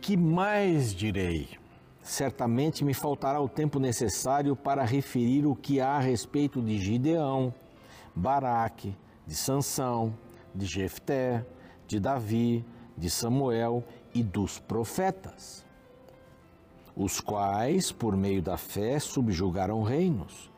Que mais direi? Certamente me faltará o tempo necessário para referir o que há a respeito de Gideão, Baraque, de Sansão, de Jefté, de Davi, de Samuel e dos profetas, os quais, por meio da fé, subjugaram reinos,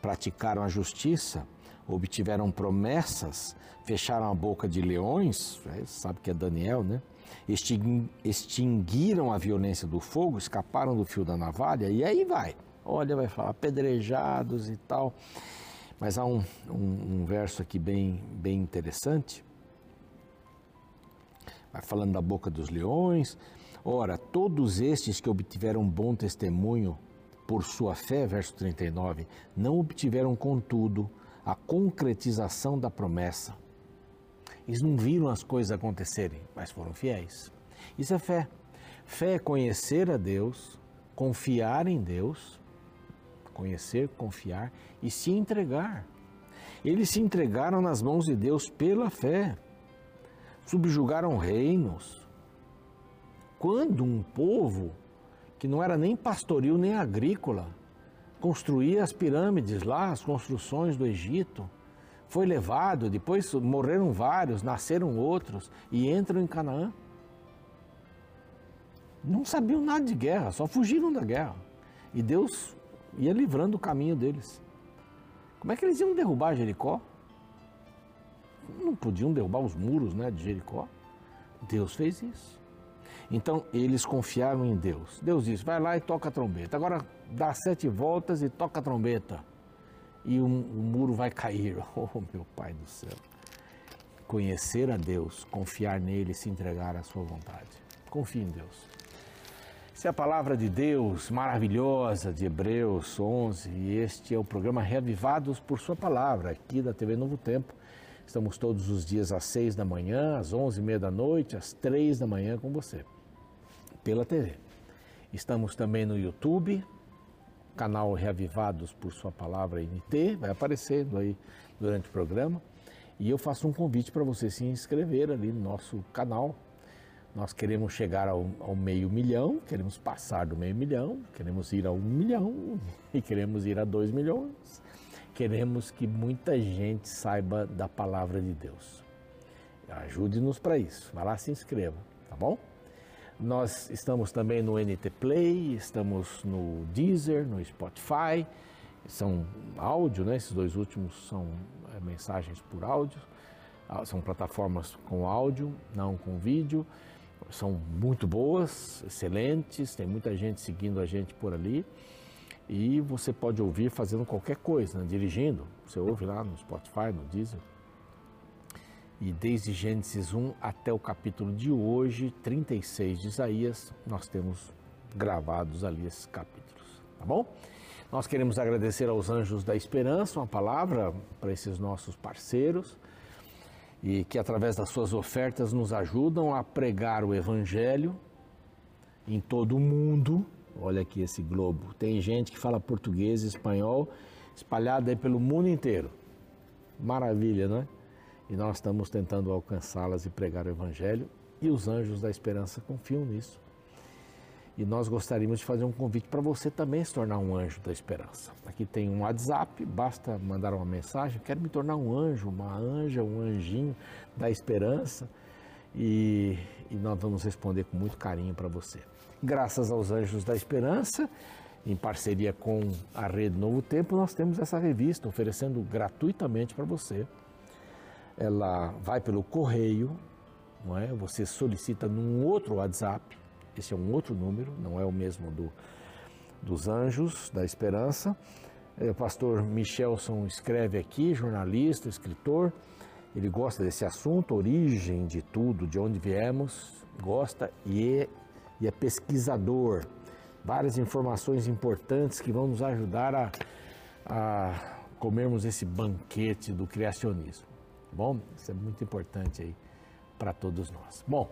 praticaram a justiça, obtiveram promessas, fecharam a boca de leões, é, sabe que é Daniel, né? Extinguiram a violência do fogo, escaparam do fio da navalha, e aí vai. Olha, vai falar apedrejados e tal. Mas há um, um, um verso aqui bem, bem interessante. Vai falando da boca dos leões. Ora, todos estes que obtiveram bom testemunho por sua fé, verso 39, não obtiveram, contudo, a concretização da promessa. Eles não viram as coisas acontecerem, mas foram fiéis. Isso é fé. Fé é conhecer a Deus, confiar em Deus, conhecer, confiar e se entregar. Eles se entregaram nas mãos de Deus pela fé, subjugaram reinos. Quando um povo que não era nem pastoril nem agrícola construía as pirâmides lá, as construções do Egito, foi levado, depois morreram vários, nasceram outros e entram em Canaã. Não sabiam nada de guerra, só fugiram da guerra. E Deus ia livrando o caminho deles. Como é que eles iam derrubar Jericó? Não podiam derrubar os muros né, de Jericó. Deus fez isso. Então eles confiaram em Deus. Deus disse: vai lá e toca a trombeta. Agora dá sete voltas e toca a trombeta. E o, muro vai cair. Oh, meu Pai do céu. Conhecer a Deus, confiar nele se entregar à sua vontade. Confie em Deus. Essa é a palavra de Deus maravilhosa de Hebreus 11 e este é o programa Reavivados por Sua Palavra, aqui da TV Novo Tempo. Estamos todos os dias às seis da manhã, às onze e meia da noite, às três da manhã com você, pela TV. Estamos também no YouTube, canal Reavivados por Sua Palavra NT, vai aparecendo aí durante o programa. E eu faço um convite para você se inscrever ali no nosso canal, nós queremos chegar ao, ao, meio milhão, queremos passar do meio milhão, queremos ir a um milhão e queremos ir a dois milhões. Queremos que muita gente saiba da palavra de Deus. Ajude-nos para isso. Vá lá se inscreva, tá bom? Nós estamos também no NT Play, estamos no Deezer, no Spotify. São áudio, né? Esses dois últimos são é, mensagens por áudio. Ah, são plataformas com áudio, não com vídeo são muito boas, excelentes, tem muita gente seguindo a gente por ali. E você pode ouvir fazendo qualquer coisa, né? dirigindo. Você ouve lá no Spotify, no Deezer. E desde Gênesis 1 até o capítulo de hoje, 36 de Isaías, nós temos gravados ali esses capítulos, tá bom? Nós queremos agradecer aos Anjos da Esperança, uma palavra para esses nossos parceiros e que através das suas ofertas nos ajudam a pregar o Evangelho em todo o mundo. Olha aqui esse globo. Tem gente que fala português e espanhol espalhada aí pelo mundo inteiro. Maravilha, não é? E nós estamos tentando alcançá-las e pregar o Evangelho e os anjos da esperança confiam nisso. E nós gostaríamos de fazer um convite para você também se tornar um anjo da esperança. Aqui tem um WhatsApp, basta mandar uma mensagem, quero me tornar um anjo, uma anja, um anjinho da esperança. E, e nós vamos responder com muito carinho para você. Graças aos Anjos da Esperança, em parceria com a Rede Novo Tempo, nós temos essa revista oferecendo gratuitamente para você. Ela vai pelo correio, não é? Você solicita num outro WhatsApp esse é um outro número, não é o mesmo do, dos Anjos da Esperança. É, o pastor Michelson escreve aqui, jornalista, escritor. Ele gosta desse assunto, origem de tudo, de onde viemos, gosta e é, e é pesquisador. Várias informações importantes que vão nos ajudar a, a comermos esse banquete do criacionismo. Bom, isso é muito importante aí para todos nós. Bom,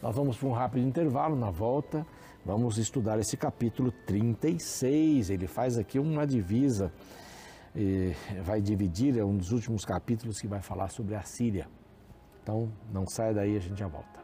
nós vamos para um rápido intervalo, na volta vamos estudar esse capítulo 36. Ele faz aqui uma divisa, vai dividir, é um dos últimos capítulos que vai falar sobre a Síria. Então não saia daí, a gente já volta.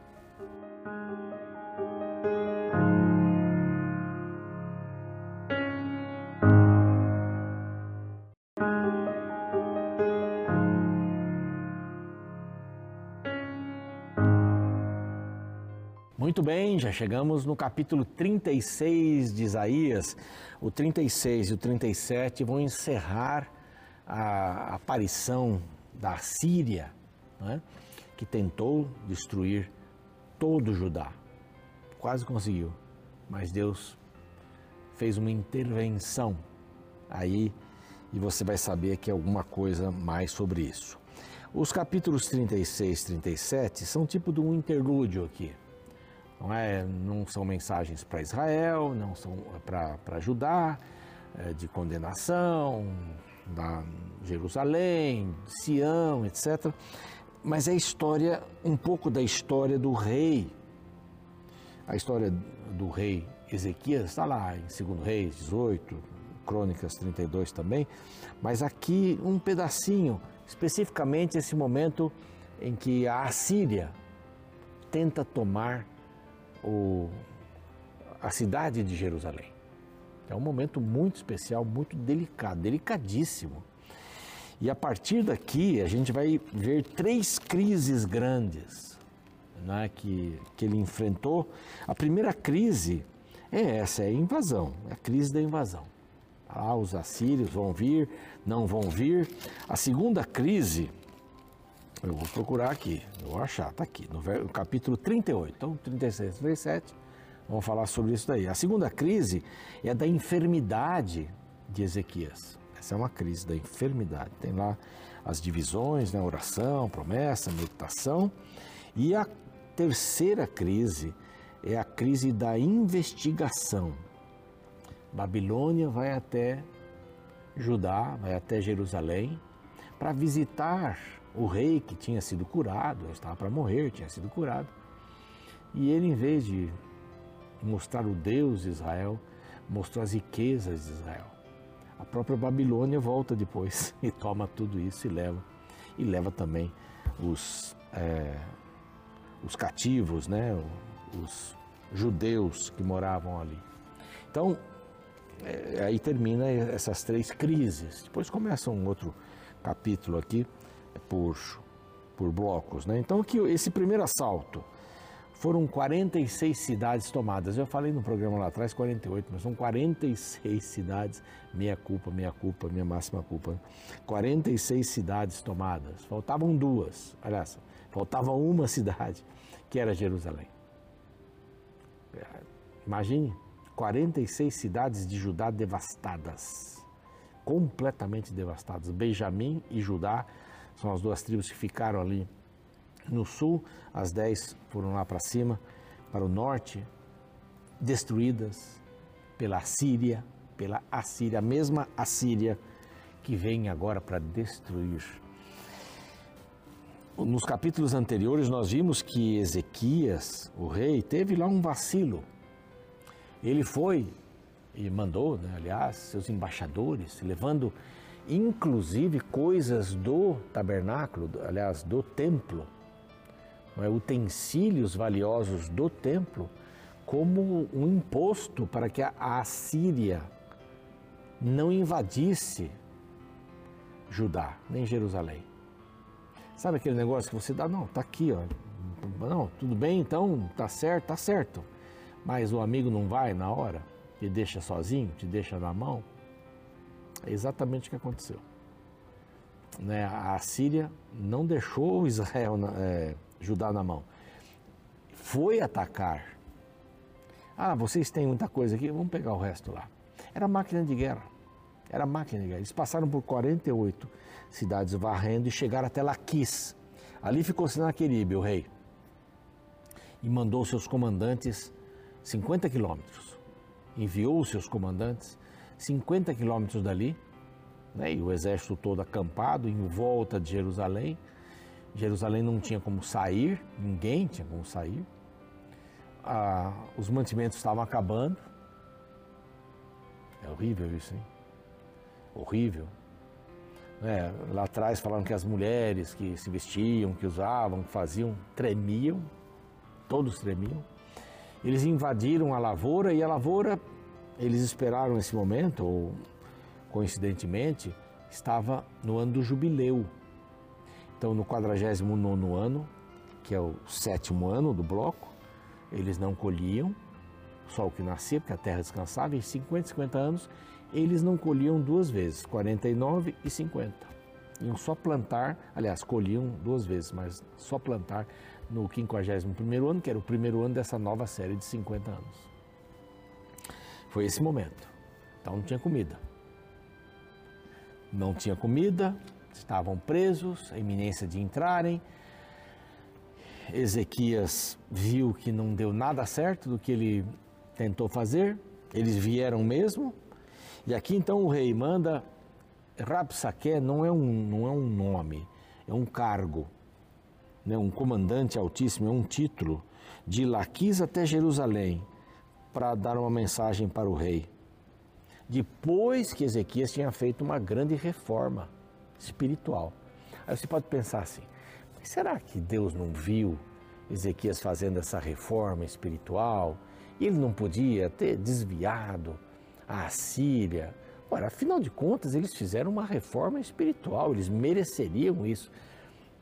Muito bem, já chegamos no capítulo 36 de Isaías. O 36 e o 37 vão encerrar a aparição da Síria, né, que tentou destruir todo Judá. Quase conseguiu, mas Deus fez uma intervenção aí e você vai saber aqui alguma coisa mais sobre isso. Os capítulos 36 e 37 são tipo de um interlúdio aqui. Não, é, não são mensagens para Israel, não são para Judá, é, de condenação, da Jerusalém, Sião, etc. Mas é história, um pouco da história do rei. A história do rei Ezequias está lá em 2 Reis 18, Crônicas 32 também, mas aqui um pedacinho, especificamente esse momento em que a Assíria tenta tomar o, a cidade de Jerusalém. É um momento muito especial, muito delicado, delicadíssimo. E a partir daqui a gente vai ver três crises grandes né, que, que ele enfrentou. A primeira crise é essa, é a invasão, é a crise da invasão. Ah, os assírios vão vir, não vão vir. A segunda crise, eu vou procurar aqui, eu vou achar, está aqui, no capítulo 38, então 36, 37, vamos falar sobre isso daí. A segunda crise é da enfermidade de Ezequias. Essa é uma crise da enfermidade. Tem lá as divisões, né, oração, promessa, meditação. E a terceira crise é a crise da investigação. Babilônia vai até Judá, vai até Jerusalém, para visitar o rei que tinha sido curado, estava para morrer, tinha sido curado. E ele, em vez de mostrar o Deus de Israel, mostrou as riquezas de Israel. A própria Babilônia volta depois e toma tudo isso e leva. E leva também os, é, os cativos, né? os judeus que moravam ali. Então, é, aí termina essas três crises. Depois começa um outro capítulo aqui por, por blocos. Né? Então, esse primeiro assalto foram 46 cidades tomadas. Eu falei no programa lá atrás 48, mas são 46 cidades, minha culpa, minha culpa, minha máxima culpa. 46 cidades tomadas. Faltavam duas, aliás, faltava uma cidade, que era Jerusalém. Imagine 46 cidades de Judá devastadas, completamente devastadas. Benjamim e Judá são as duas tribos que ficaram ali no sul, as dez foram lá para cima, para o norte, destruídas pela Síria, pela Assíria, a mesma Assíria que vem agora para destruir. Nos capítulos anteriores nós vimos que Ezequias, o rei, teve lá um vacilo ele foi e mandou, né, aliás, seus embaixadores, levando inclusive coisas do tabernáculo, aliás, do templo, é, utensílios valiosos do templo, como um imposto para que a Assíria não invadisse Judá, nem Jerusalém. Sabe aquele negócio que você dá? Não, tá aqui, ó. Não, tudo bem, então, tá certo, tá certo mas o amigo não vai na hora, te deixa sozinho, te deixa na mão. É exatamente o que aconteceu. Né? A Síria não deixou Israel, é, Judá na mão. Foi atacar. Ah, vocês têm muita coisa aqui, vamos pegar o resto lá. Era máquina de guerra. Era máquina de guerra. Eles passaram por 48 cidades varrendo e chegaram até Laquis. Ali ficou Senaqueribe, o rei, e mandou seus comandantes 50 quilômetros. Enviou seus comandantes 50 quilômetros dali, né, e o exército todo acampado em volta de Jerusalém. Jerusalém não tinha como sair, ninguém tinha como sair. Ah, os mantimentos estavam acabando. É horrível isso, hein? Horrível. É, lá atrás falaram que as mulheres que se vestiam, que usavam, que faziam, tremiam, todos tremiam. Eles invadiram a lavoura e a lavoura, eles esperaram esse momento, ou coincidentemente, estava no ano do jubileu. Então, no 49 ano, que é o sétimo ano do bloco, eles não colhiam só o que nascia, porque a terra descansava, e em 50, 50 anos eles não colhiam duas vezes, 49 e 50. Iam só plantar, aliás, colhiam duas vezes, mas só plantar no 51º ano, que era o primeiro ano dessa nova série de 50 anos. Foi esse momento. Então não tinha comida. Não tinha comida, estavam presos, a iminência de entrarem. Ezequias viu que não deu nada certo do que ele tentou fazer, eles vieram mesmo. E aqui então o rei manda. Rabsaque não é um, não é um nome, é um cargo, né? um comandante altíssimo, é um título, de Laquis até Jerusalém, para dar uma mensagem para o rei. Depois que Ezequias tinha feito uma grande reforma espiritual. Aí você pode pensar assim: será que Deus não viu Ezequias fazendo essa reforma espiritual? Ele não podia ter desviado a Síria. Ora, afinal de contas, eles fizeram uma reforma espiritual, eles mereceriam isso.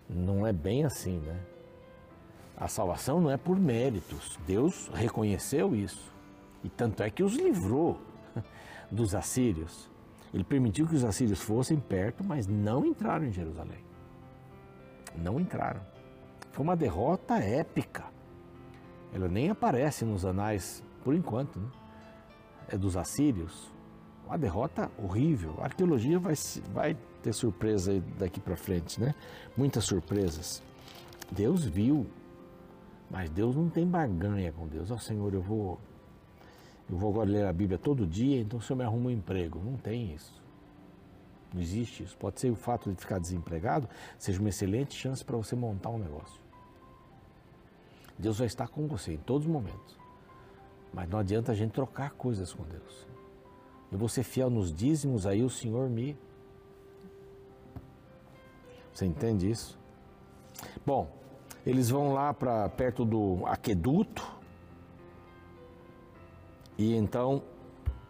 Não é bem assim, né? A salvação não é por méritos. Deus reconheceu isso. E tanto é que os livrou dos assírios. Ele permitiu que os assírios fossem perto, mas não entraram em Jerusalém. Não entraram. Foi uma derrota épica. Ela nem aparece nos anais, por enquanto, né? é dos assírios. Uma derrota horrível. A arqueologia vai, vai ter surpresa daqui para frente, né? Muitas surpresas. Deus viu, mas Deus não tem barganha com Deus. Ó oh, Senhor, eu vou, eu vou agora ler a Bíblia todo dia, então o Senhor me arruma um emprego. Não tem isso. Não existe isso. Pode ser o fato de ficar desempregado, seja uma excelente chance para você montar um negócio. Deus vai estar com você em todos os momentos. Mas não adianta a gente trocar coisas com Deus. Eu vou ser fiel nos dízimos, aí o Senhor me. Você entende isso? Bom, eles vão lá para perto do aqueduto. E então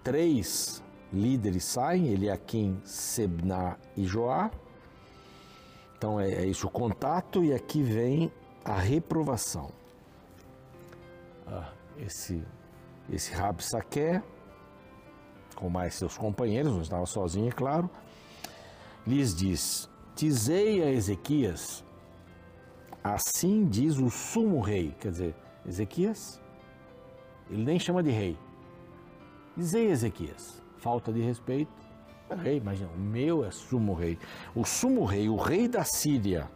três líderes saem, Eliakim, Sebna e Joá. Então é, é isso o contato e aqui vem a reprovação. Ah, esse esse Rabsaque, com mais seus companheiros, não estava sozinho, é claro, lhes diz: Dizei a Ezequias, assim diz o sumo rei. Quer dizer, Ezequias, ele nem chama de rei. Dizei Ezequias, falta de respeito. Rei, imagina, o meu é sumo rei. O sumo rei, o rei da Síria.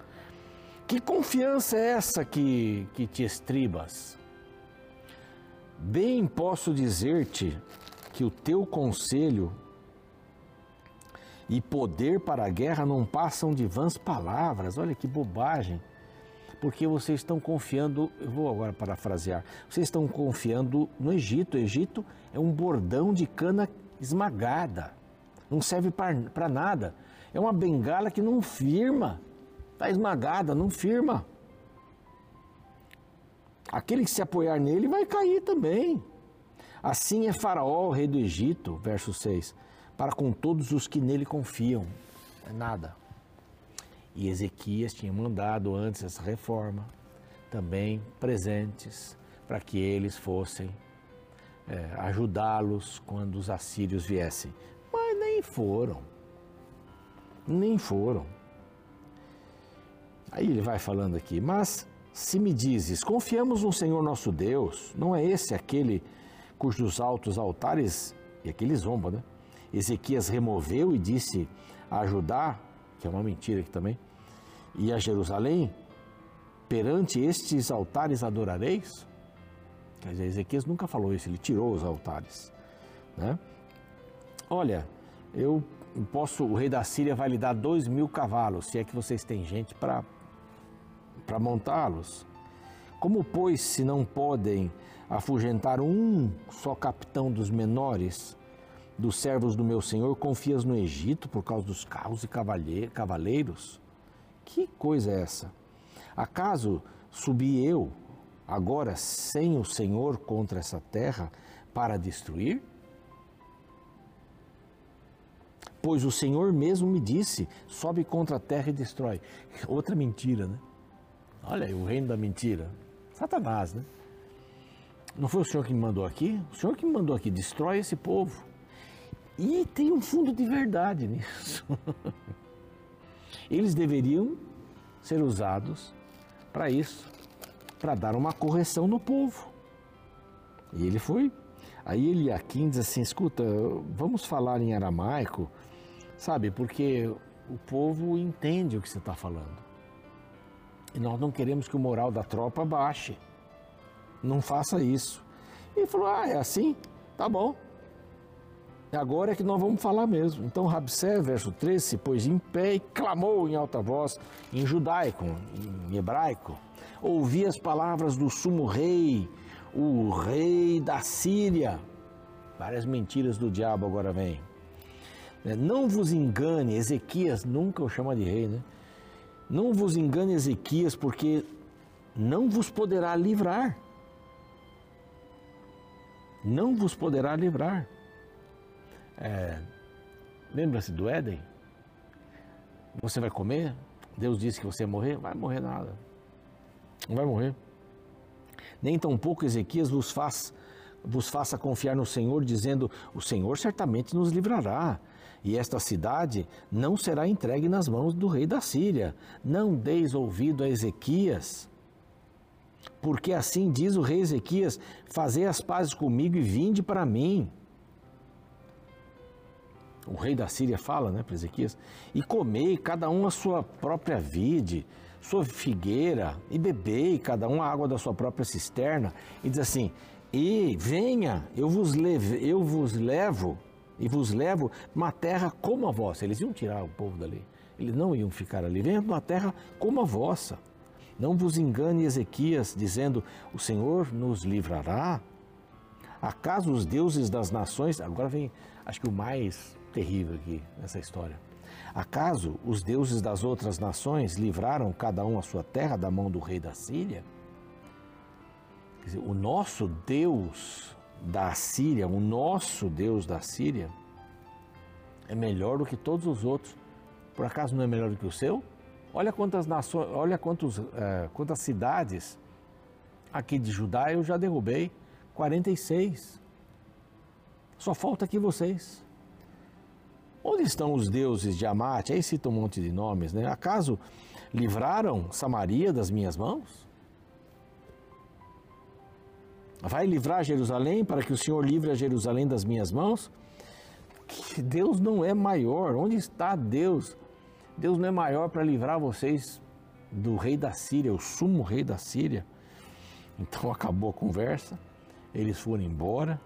Que confiança é essa que, que te estribas? Bem posso dizer-te que o teu conselho e poder para a guerra não passam de vãs palavras. Olha que bobagem. Porque vocês estão confiando, eu vou agora parafrasear, vocês estão confiando no Egito. O Egito é um bordão de cana esmagada, não serve para nada. É uma bengala que não firma, está esmagada, não firma. Aquele que se apoiar nele vai cair também. Assim é Faraó, rei do Egito, verso 6, para com todos os que nele confiam. É nada. E Ezequias tinha mandado antes essa reforma, também presentes, para que eles fossem é, ajudá-los quando os assírios viessem. Mas nem foram. Nem foram. Aí ele vai falando aqui, mas se me dizes, confiamos no Senhor nosso Deus, não é esse aquele cujos altos altares, e aquele zomba, né? Ezequias removeu e disse a que é uma mentira aqui também, e a Jerusalém, perante estes altares adorareis? Quer dizer, Ezequias nunca falou isso, ele tirou os altares. Né? Olha, eu posso, o rei da Síria vai lhe dar dois mil cavalos, se é que vocês têm gente para montá-los. Como, pois, se não podem afugentar um só capitão dos menores, dos servos do meu senhor, confias no Egito por causa dos carros e cavaleiros? Que coisa é essa? Acaso subi eu, agora sem o Senhor, contra essa terra para destruir? Pois o Senhor mesmo me disse: sobe contra a terra e destrói. Outra mentira, né? Olha aí, o reino da mentira. Satanás, né? Não foi o senhor que me mandou aqui? O senhor que me mandou aqui, destrói esse povo. E tem um fundo de verdade nisso. Eles deveriam ser usados para isso, para dar uma correção no povo. E ele foi. Aí aqui diz assim: escuta, vamos falar em aramaico, sabe? Porque o povo entende o que você está falando. E nós não queremos que o moral da tropa baixe. Não faça isso. E ele falou: Ah, é assim? Tá bom. Agora é que nós vamos falar mesmo. Então Rabsé, verso 13, se pôs em pé e clamou em alta voz, em judaico, em hebraico. Ouvi as palavras do sumo rei, o rei da Síria. Várias mentiras do diabo agora vem. É, não vos engane, Ezequias nunca o chama de rei, né? Não vos engane, Ezequias, porque não vos poderá livrar não vos poderá livrar. É, Lembra-se do Éden? Você vai comer? Deus disse que você ia morrer? Vai morrer nada. Não vai morrer. Nem tampouco Ezequias vos faz vos faça confiar no Senhor, dizendo: O Senhor certamente nos livrará, e esta cidade não será entregue nas mãos do rei da Síria. Não deis ouvido a Ezequias, porque assim diz o rei Ezequias: Fazei as pazes comigo e vinde para mim. O rei da Síria fala né, para Ezequias: E comei cada um a sua própria vide, sua figueira, e bebei cada um a água da sua própria cisterna. E diz assim: E venha, eu vos, leve, eu vos levo e vos levo uma terra como a vossa. Eles iam tirar o povo dali, eles não iam ficar ali. Venha uma terra como a vossa não vos engane Ezequias, dizendo: O Senhor nos livrará. Acaso os deuses das nações. Agora vem, acho que o mais terrível aqui nessa história. Acaso os deuses das outras nações livraram cada um a sua terra da mão do rei da Síria? Quer dizer, o nosso Deus da Síria, o nosso Deus da Síria, é melhor do que todos os outros. Por acaso não é melhor do que o seu? Olha quantas nações, olha quantos, é, quantas cidades aqui de Judá eu já derrubei. 46. Só falta aqui vocês. Onde estão os deuses de Amate? Aí cita um monte de nomes, né? Acaso livraram Samaria das minhas mãos? Vai livrar Jerusalém para que o Senhor livre a Jerusalém das minhas mãos? Que Deus não é maior. Onde está Deus? Deus não é maior para livrar vocês do rei da Síria, o sumo rei da Síria. Então acabou a conversa, eles foram embora,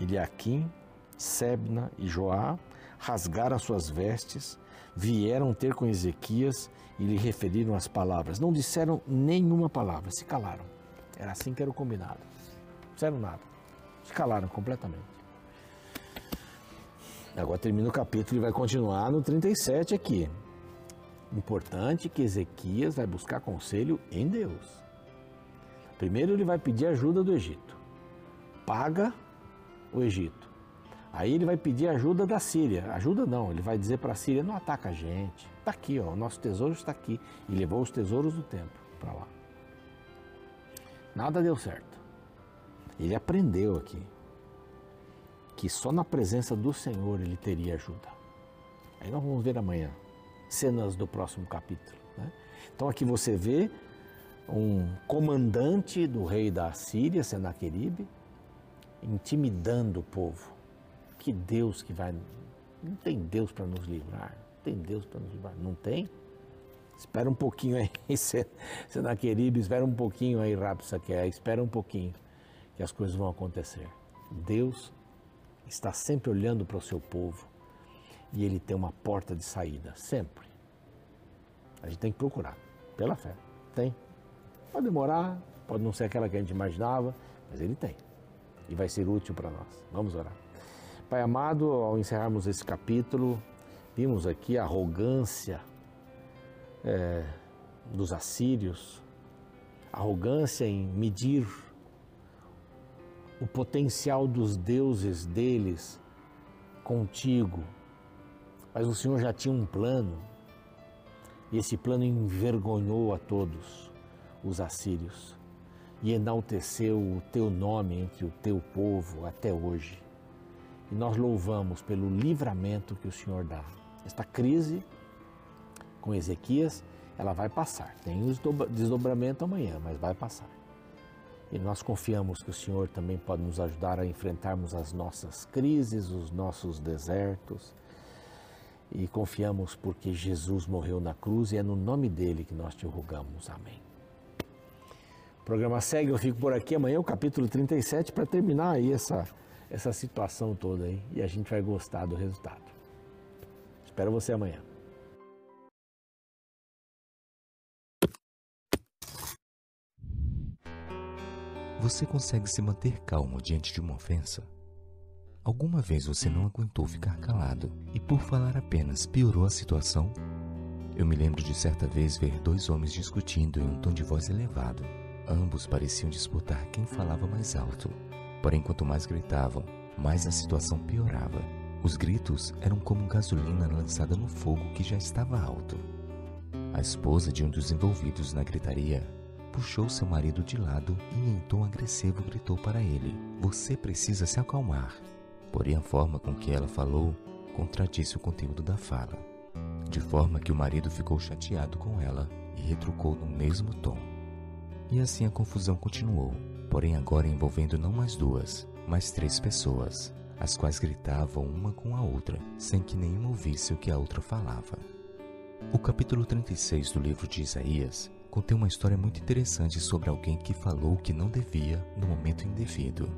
Eliakim, Sebna e Joá rasgaram as suas vestes, vieram ter com Ezequias e lhe referiram as palavras. Não disseram nenhuma palavra, se calaram. Era assim que era o combinado. Não disseram nada. Se calaram completamente. Agora termina o capítulo e vai continuar no 37 aqui. Importante que Ezequias vai buscar conselho em Deus. Primeiro ele vai pedir ajuda do Egito. Paga o Egito. Aí ele vai pedir ajuda da Síria. Ajuda não, ele vai dizer para a Síria, não ataca a gente. Está aqui, ó, o nosso tesouro está aqui. E levou os tesouros do templo para lá. Nada deu certo. Ele aprendeu aqui que só na presença do Senhor ele teria ajuda. Aí nós vamos ver amanhã cenas do próximo capítulo. Né? Então aqui você vê um comandante do rei da Síria, Senaqueribe, intimidando o povo. Que Deus que vai. Não tem Deus para nos livrar. Não tem Deus para nos livrar. Não tem? Espera um pouquinho aí, Senaqueribe, espera um pouquinho aí, Rapsaque, espera um pouquinho, que as coisas vão acontecer. Deus está sempre olhando para o seu povo e ele tem uma porta de saída, sempre. A gente tem que procurar, pela fé. Tem. Pode demorar, pode não ser aquela que a gente imaginava, mas ele tem. E vai ser útil para nós. Vamos orar. Pai amado, ao encerrarmos esse capítulo, vimos aqui a arrogância é, dos assírios, arrogância em medir o potencial dos deuses deles contigo, mas o Senhor já tinha um plano, e esse plano envergonhou a todos os assírios. e enalteceu o teu nome entre o teu povo até hoje. E nós louvamos pelo livramento que o Senhor dá. Esta crise com Ezequias, ela vai passar. Tem os desdobramento amanhã, mas vai passar. E nós confiamos que o Senhor também pode nos ajudar a enfrentarmos as nossas crises, os nossos desertos. E confiamos porque Jesus morreu na cruz e é no nome dele que nós te rogamos. Amém. O programa segue, eu fico por aqui amanhã, o capítulo 37, para terminar aí essa, essa situação toda aí. E a gente vai gostar do resultado. Espero você amanhã. Você consegue se manter calmo diante de uma ofensa? Alguma vez você não aguentou ficar calado e, por falar apenas, piorou a situação? Eu me lembro de certa vez ver dois homens discutindo em um tom de voz elevado. Ambos pareciam disputar quem falava mais alto. Porém, quanto mais gritavam, mais a situação piorava. Os gritos eram como gasolina lançada no fogo que já estava alto. A esposa de um dos envolvidos na gritaria puxou seu marido de lado e em tom agressivo gritou para ele: Você precisa se acalmar. Porém, a forma com que ela falou contradisse o conteúdo da fala, de forma que o marido ficou chateado com ela e retrucou no mesmo tom. E assim a confusão continuou, porém agora envolvendo não mais duas, mas três pessoas, as quais gritavam uma com a outra, sem que nenhuma ouvisse o que a outra falava. O capítulo 36 do livro de Isaías contém uma história muito interessante sobre alguém que falou o que não devia no momento indevido.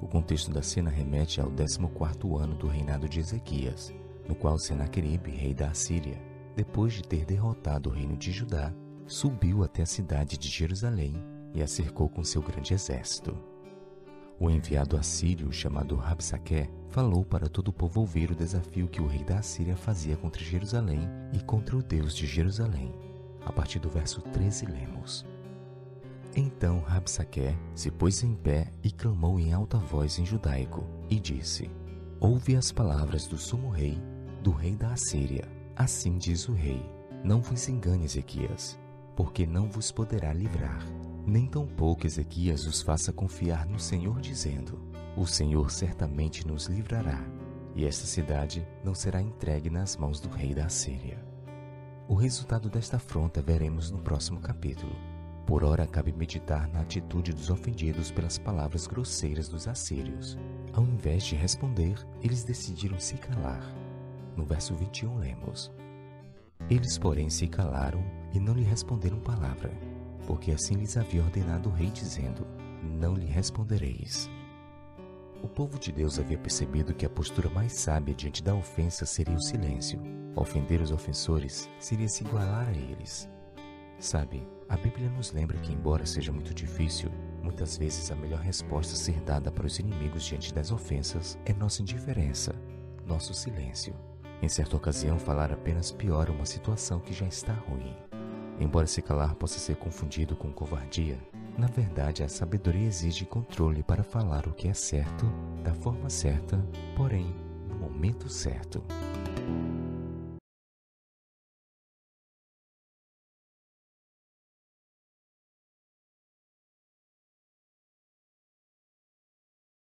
O contexto da cena remete ao 14º ano do reinado de Ezequias, no qual Senaqueribe, rei da Assíria, depois de ter derrotado o reino de Judá, subiu até a cidade de Jerusalém e a cercou com seu grande exército. O enviado assírio, chamado Rabsaque, falou para todo o povo ouvir o desafio que o rei da Assíria fazia contra Jerusalém e contra o Deus de Jerusalém. A partir do verso 13 lemos. Então Rabsaque se pôs em pé e clamou em alta voz em judaico e disse: Ouve as palavras do sumo rei, do rei da Assíria. Assim diz o rei: Não vos engane, Ezequias porque não vos poderá livrar. Nem tampouco Ezequias os faça confiar no Senhor, dizendo: O Senhor certamente nos livrará, e esta cidade não será entregue nas mãos do rei da Assíria. O resultado desta afronta veremos no próximo capítulo. Por ora, cabe meditar na atitude dos ofendidos pelas palavras grosseiras dos assírios. Ao invés de responder, eles decidiram se calar. No verso 21, lemos: Eles, porém, se calaram e não lhe responderam palavra, porque assim lhes havia ordenado o rei, dizendo: Não lhe respondereis. O povo de Deus havia percebido que a postura mais sábia diante da ofensa seria o silêncio. Ofender os ofensores seria se igualar a eles. Sabe, a Bíblia nos lembra que, embora seja muito difícil, muitas vezes a melhor resposta a ser dada para os inimigos diante das ofensas é nossa indiferença, nosso silêncio. Em certa ocasião, falar apenas piora uma situação que já está ruim. Embora se calar possa ser confundido com covardia, na verdade a sabedoria exige controle para falar o que é certo, da forma certa, porém no momento certo.